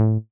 you.